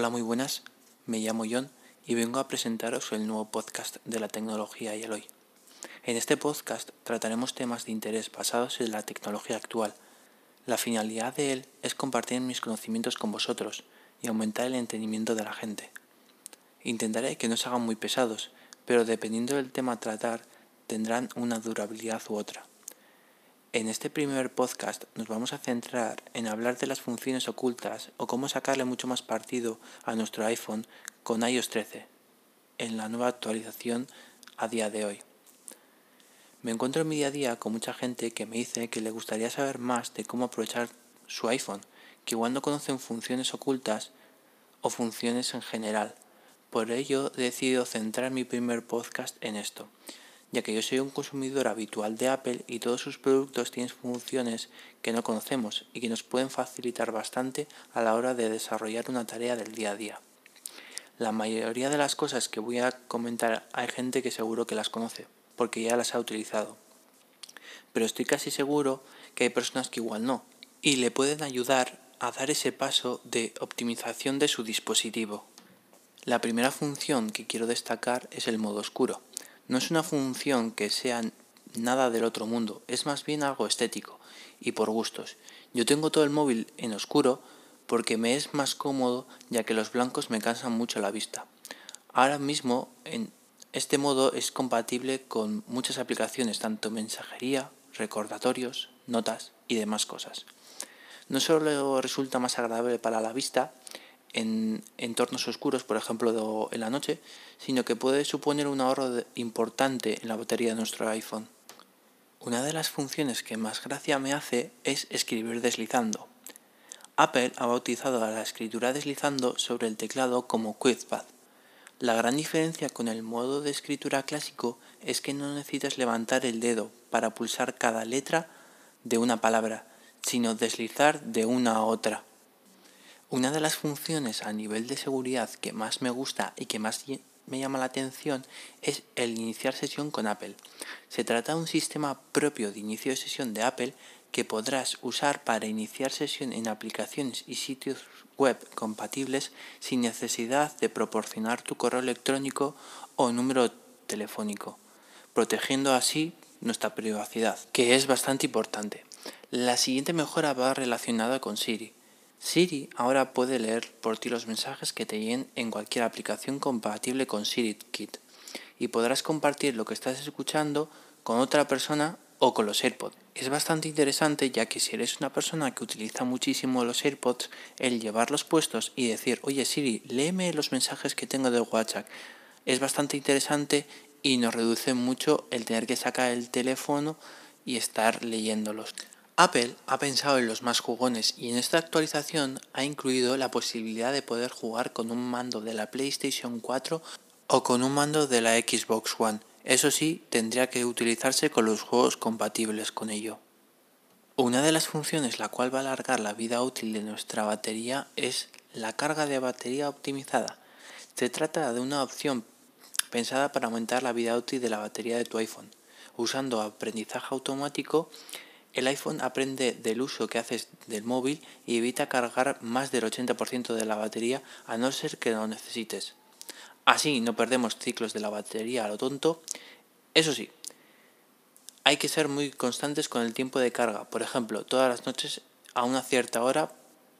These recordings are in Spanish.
Hola, muy buenas. Me llamo John y vengo a presentaros el nuevo podcast de la tecnología y el hoy. En este podcast trataremos temas de interés basados en la tecnología actual. La finalidad de él es compartir mis conocimientos con vosotros y aumentar el entendimiento de la gente. Intentaré que no se hagan muy pesados, pero dependiendo del tema a tratar, tendrán una durabilidad u otra. En este primer podcast nos vamos a centrar en hablar de las funciones ocultas o cómo sacarle mucho más partido a nuestro iPhone con iOS 13 en la nueva actualización a día de hoy. Me encuentro en mi día a día con mucha gente que me dice que le gustaría saber más de cómo aprovechar su iPhone, que igual no conocen funciones ocultas o funciones en general. Por ello he decidido centrar mi primer podcast en esto ya que yo soy un consumidor habitual de Apple y todos sus productos tienen funciones que no conocemos y que nos pueden facilitar bastante a la hora de desarrollar una tarea del día a día. La mayoría de las cosas que voy a comentar hay gente que seguro que las conoce, porque ya las ha utilizado. Pero estoy casi seguro que hay personas que igual no, y le pueden ayudar a dar ese paso de optimización de su dispositivo. La primera función que quiero destacar es el modo oscuro. No es una función que sea nada del otro mundo, es más bien algo estético y por gustos. Yo tengo todo el móvil en oscuro porque me es más cómodo ya que los blancos me cansan mucho la vista. Ahora mismo en este modo es compatible con muchas aplicaciones, tanto mensajería, recordatorios, notas y demás cosas. No solo resulta más agradable para la vista, en entornos oscuros, por ejemplo en la noche, sino que puede suponer un ahorro importante en la batería de nuestro iPhone. Una de las funciones que más gracia me hace es escribir deslizando. Apple ha bautizado a la escritura deslizando sobre el teclado como QuickPad. La gran diferencia con el modo de escritura clásico es que no necesitas levantar el dedo para pulsar cada letra de una palabra, sino deslizar de una a otra. Una de las funciones a nivel de seguridad que más me gusta y que más me llama la atención es el iniciar sesión con Apple. Se trata de un sistema propio de inicio de sesión de Apple que podrás usar para iniciar sesión en aplicaciones y sitios web compatibles sin necesidad de proporcionar tu correo electrónico o número telefónico, protegiendo así nuestra privacidad, que es bastante importante. La siguiente mejora va relacionada con Siri. Siri ahora puede leer por ti los mensajes que te lleguen en cualquier aplicación compatible con SiriKit y podrás compartir lo que estás escuchando con otra persona o con los AirPods. Es bastante interesante ya que si eres una persona que utiliza muchísimo los AirPods, el llevarlos puestos y decir, oye Siri, léeme los mensajes que tengo de WhatsApp, es bastante interesante y nos reduce mucho el tener que sacar el teléfono y estar leyéndolos. Apple ha pensado en los más jugones y en esta actualización ha incluido la posibilidad de poder jugar con un mando de la PlayStation 4 o con un mando de la Xbox One. Eso sí, tendría que utilizarse con los juegos compatibles con ello. Una de las funciones la cual va a alargar la vida útil de nuestra batería es la carga de batería optimizada. Se trata de una opción pensada para aumentar la vida útil de la batería de tu iPhone, usando aprendizaje automático el iPhone aprende del uso que haces del móvil y evita cargar más del 80% de la batería a no ser que lo necesites. Así no perdemos ciclos de la batería a lo tonto. Eso sí, hay que ser muy constantes con el tiempo de carga, por ejemplo, todas las noches a una cierta hora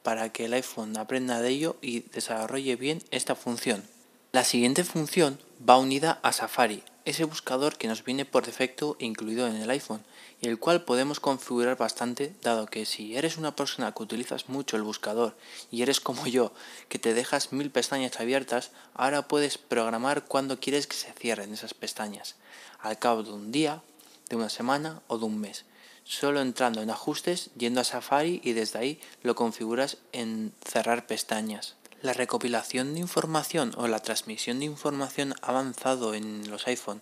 para que el iPhone aprenda de ello y desarrolle bien esta función. La siguiente función va unida a Safari, ese buscador que nos viene por defecto incluido en el iPhone y el cual podemos configurar bastante dado que si eres una persona que utilizas mucho el buscador y eres como yo que te dejas mil pestañas abiertas, ahora puedes programar cuando quieres que se cierren esas pestañas, al cabo de un día, de una semana o de un mes. Solo entrando en ajustes, yendo a Safari y desde ahí lo configuras en cerrar pestañas. La recopilación de información o la transmisión de información avanzado en los iPhone,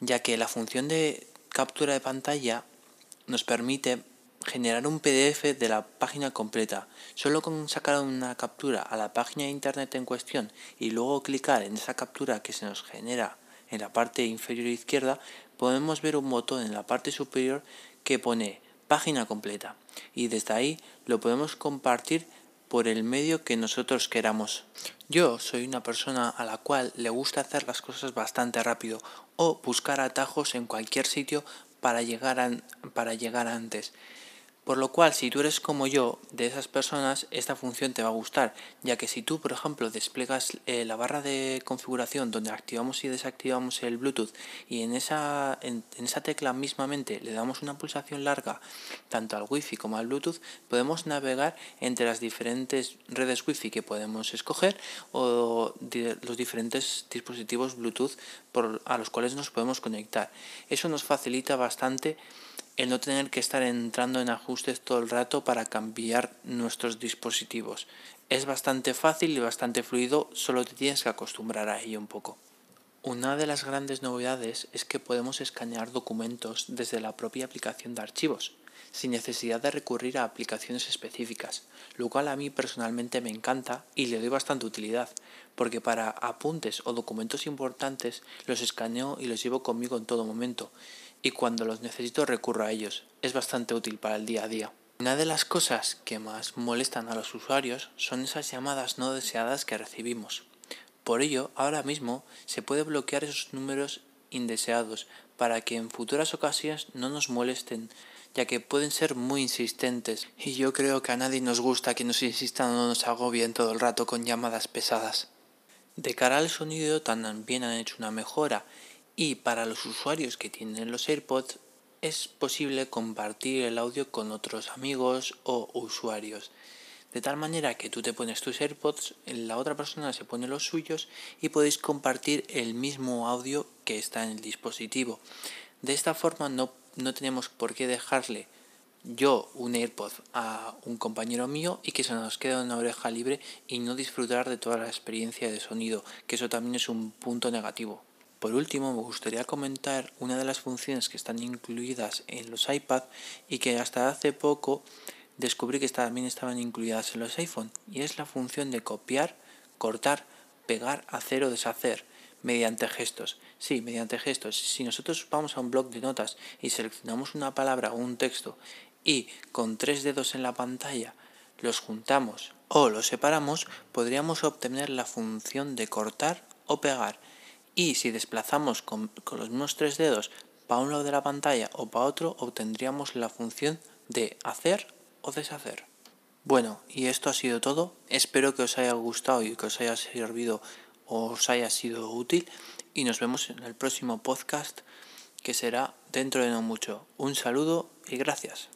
ya que la función de captura de pantalla nos permite generar un PDF de la página completa. Solo con sacar una captura a la página de internet en cuestión y luego clicar en esa captura que se nos genera en la parte inferior izquierda, podemos ver un botón en la parte superior que pone página completa y desde ahí lo podemos compartir por el medio que nosotros queramos. Yo soy una persona a la cual le gusta hacer las cosas bastante rápido o buscar atajos en cualquier sitio para llegar, para llegar antes. Por lo cual, si tú eres como yo, de esas personas, esta función te va a gustar, ya que si tú, por ejemplo, desplegas eh, la barra de configuración donde activamos y desactivamos el Bluetooth y en esa, en, esa tecla mismamente le damos una pulsación larga tanto al Wi-Fi como al Bluetooth, podemos navegar entre las diferentes redes Wi-Fi que podemos escoger o los diferentes dispositivos Bluetooth a los cuales nos podemos conectar. Eso nos facilita bastante el no tener que estar entrando en ajustes todo el rato para cambiar nuestros dispositivos. Es bastante fácil y bastante fluido, solo te tienes que acostumbrar a ello un poco. Una de las grandes novedades es que podemos escanear documentos desde la propia aplicación de archivos, sin necesidad de recurrir a aplicaciones específicas, lo cual a mí personalmente me encanta y le doy bastante utilidad, porque para apuntes o documentos importantes los escaneo y los llevo conmigo en todo momento, y cuando los necesito recurro a ellos. Es bastante útil para el día a día. Una de las cosas que más molestan a los usuarios son esas llamadas no deseadas que recibimos. Por ello, ahora mismo se puede bloquear esos números indeseados para que en futuras ocasiones no nos molesten, ya que pueden ser muy insistentes. Y yo creo que a nadie nos gusta que nos insistan o nos agobien todo el rato con llamadas pesadas. De cara al sonido también han hecho una mejora y para los usuarios que tienen los AirPods es posible compartir el audio con otros amigos o usuarios. De tal manera que tú te pones tus AirPods, la otra persona se pone los suyos y podéis compartir el mismo audio que está en el dispositivo. De esta forma no, no tenemos por qué dejarle yo un AirPod a un compañero mío y que se nos quede una oreja libre y no disfrutar de toda la experiencia de sonido, que eso también es un punto negativo. Por último, me gustaría comentar una de las funciones que están incluidas en los iPad y que hasta hace poco descubrí que también estaban incluidas en los iPhone y es la función de copiar, cortar, pegar, hacer o deshacer mediante gestos. Sí, mediante gestos. Si nosotros vamos a un blog de notas y seleccionamos una palabra o un texto y con tres dedos en la pantalla los juntamos o los separamos, podríamos obtener la función de cortar o pegar y si desplazamos con, los mismos tres dedos para un lado de la pantalla o para otro, obtendríamos la función de hacer o deshacer. Bueno, y esto ha sido todo. Espero que os haya gustado y que os haya servido o os haya sido útil. Y nos vemos en el próximo podcast que será dentro de no mucho. Un saludo y gracias.